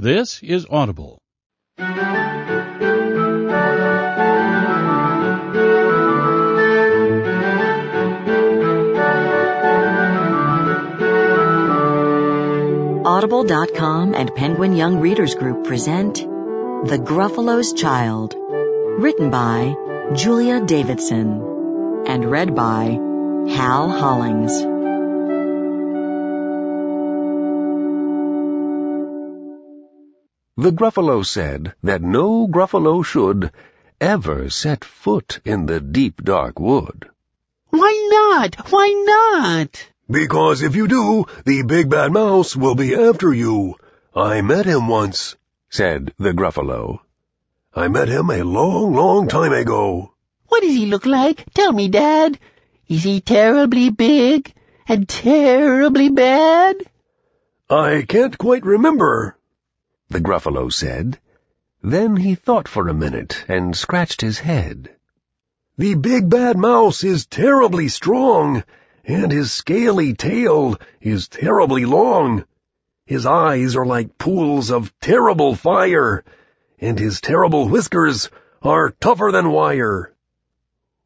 This is Audible. Audible.com and Penguin Young Readers Group present The Gruffalo's Child, written by Julia Donaldson and read by Hal Hollings. The Gruffalo said that no Gruffalo should ever set foot in the deep dark wood. Why not? Why not? Because if you do, the big bad mouse will be after you. I met him once, said the Gruffalo. I met him a long, long time ago. What does he look like? Tell me, Dad. Is he terribly big and terribly bad? I can't quite remember, the Gruffalo said. Then he thought for a minute and scratched his head. The big bad mouse is terribly strong and his scaly tail is terribly long. His eyes are like pools of terrible fire, and his terrible whiskers are tougher than wire.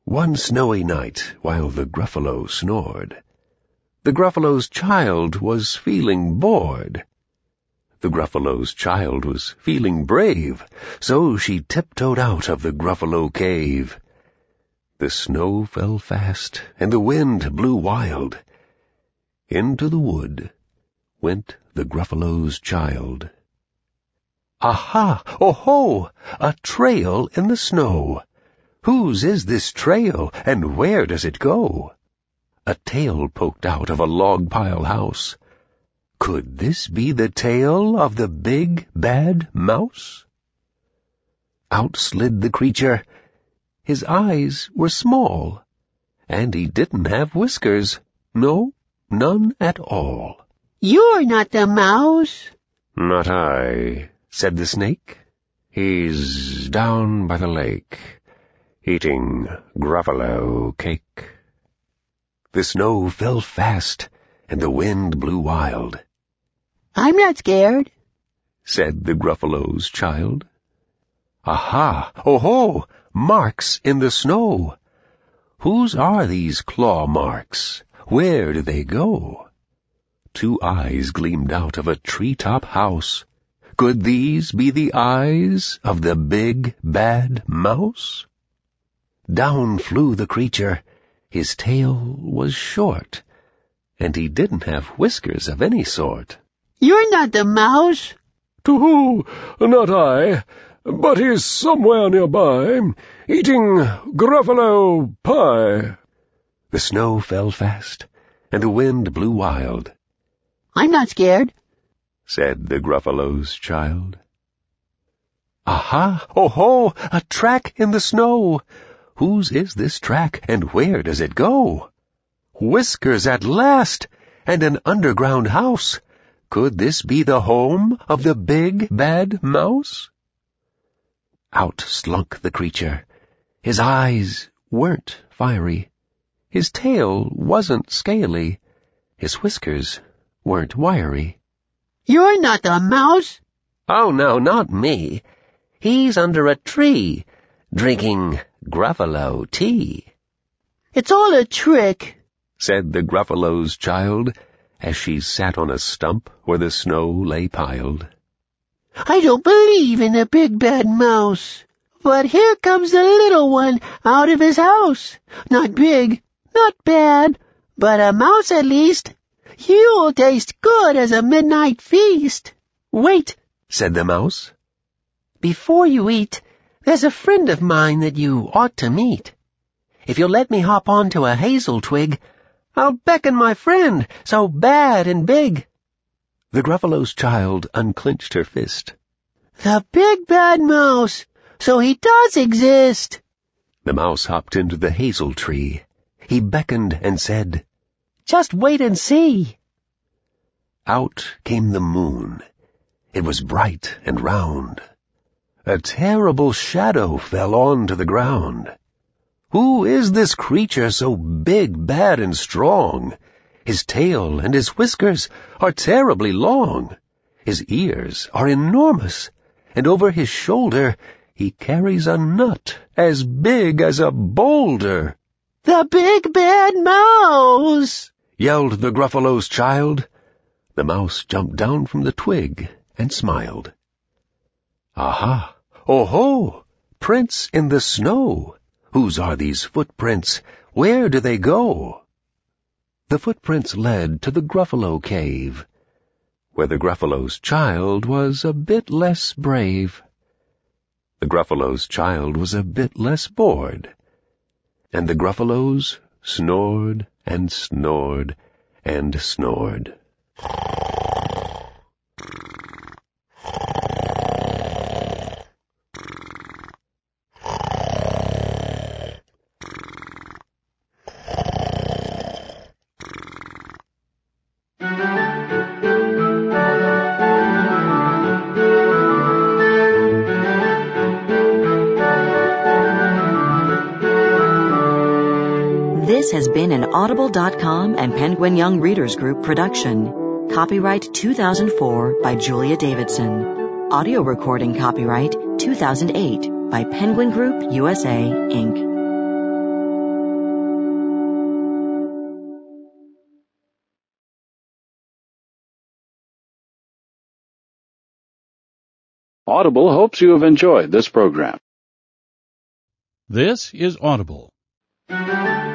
One snowy night, while the Gruffalo snored, the Gruffalo's child was feeling bored. The Gruffalo's child was feeling brave, so she tiptoed out of the Gruffalo cave. The snow fell fast, and the wind blew wild. Into the wood went the Gruffalo's child. Aha! Oh-ho! A trail in the snow! Whose is this trail, and where does it go? A tail poked out of a log pile house. Could this be the tail of the big, bad mouse? Out slid the creature, his eyes were small, and he didn't have whiskers. No, none at all. You're not the mouse. Not I, said the snake. He's down by the lake, eating gruffalo cake. The snow fell fast, and the wind blew wild. I'm not scared, said the Gruffalo's child. Aha! Oh-ho! Marks in the snow. Whose are these claw marks? Where do they go? Two eyes gleamed out of a treetop house. Could these be the eyes of the big, bad mouse? Down flew the creature. His tail was short, and he didn't have whiskers of any sort. You're not the mouse. To who? Not I but he's somewhere nearby, eating Gruffalo pie. The snow fell fast, and the wind blew wild. I'm not scared, said the Gruffalo's child. Aha! Oh-ho! A track in the snow! Whose is this track, and where does it go? Whiskers at last, and an underground house. Could this be the home of the big, bad mouse? Out slunk the creature. His eyes weren't fiery. His tail wasn't scaly. His whiskers weren't wiry. You're not the mouse? Oh, no, not me. He's under a tree, drinking Gruffalo tea. It's all a trick, said the Gruffalo's child, as she sat on a stump where the snow lay piled. I don't believe in a big bad mouse. But here comes the little one out of his house. Not big, not bad, but a mouse at least. You'll taste good as a midnight feast. Wait, said the mouse. Before you eat, there's a friend of mine that you ought to meet. If you'll let me hop onto a hazel twig, I'll beckon my friend, so bad and big. The Gruffalo's child unclenched her fist. The big bad mouse! So he does exist! The mouse hopped into the hazel tree. He beckoned and said, Just wait and see. Out came the moon. It was bright and round. A terrible shadow fell on to the ground. Who is this creature so big, bad, and strong? His tail and his whiskers are terribly long. His ears are enormous, and over his shoulder he carries a nut as big as a boulder. The big bad mouse! yelled the Gruffalo's child. The mouse jumped down from the twig and smiled. Aha! Oh-ho! Prints in the snow! Whose are these footprints? Where do they go? The footprints led to the Gruffalo cave, where the Gruffalo's child was a bit less brave. The Gruffalo's child was a bit less bored, and the Gruffalos snored and snored and snored. This has been an Audible.com and Penguin Young Readers Group production. Copyright 2004 by Julia Donaldson. Audio recording copyright 2008 by Penguin Group USA, Inc. Audible hopes you have enjoyed this program. This is Audible. Thank you.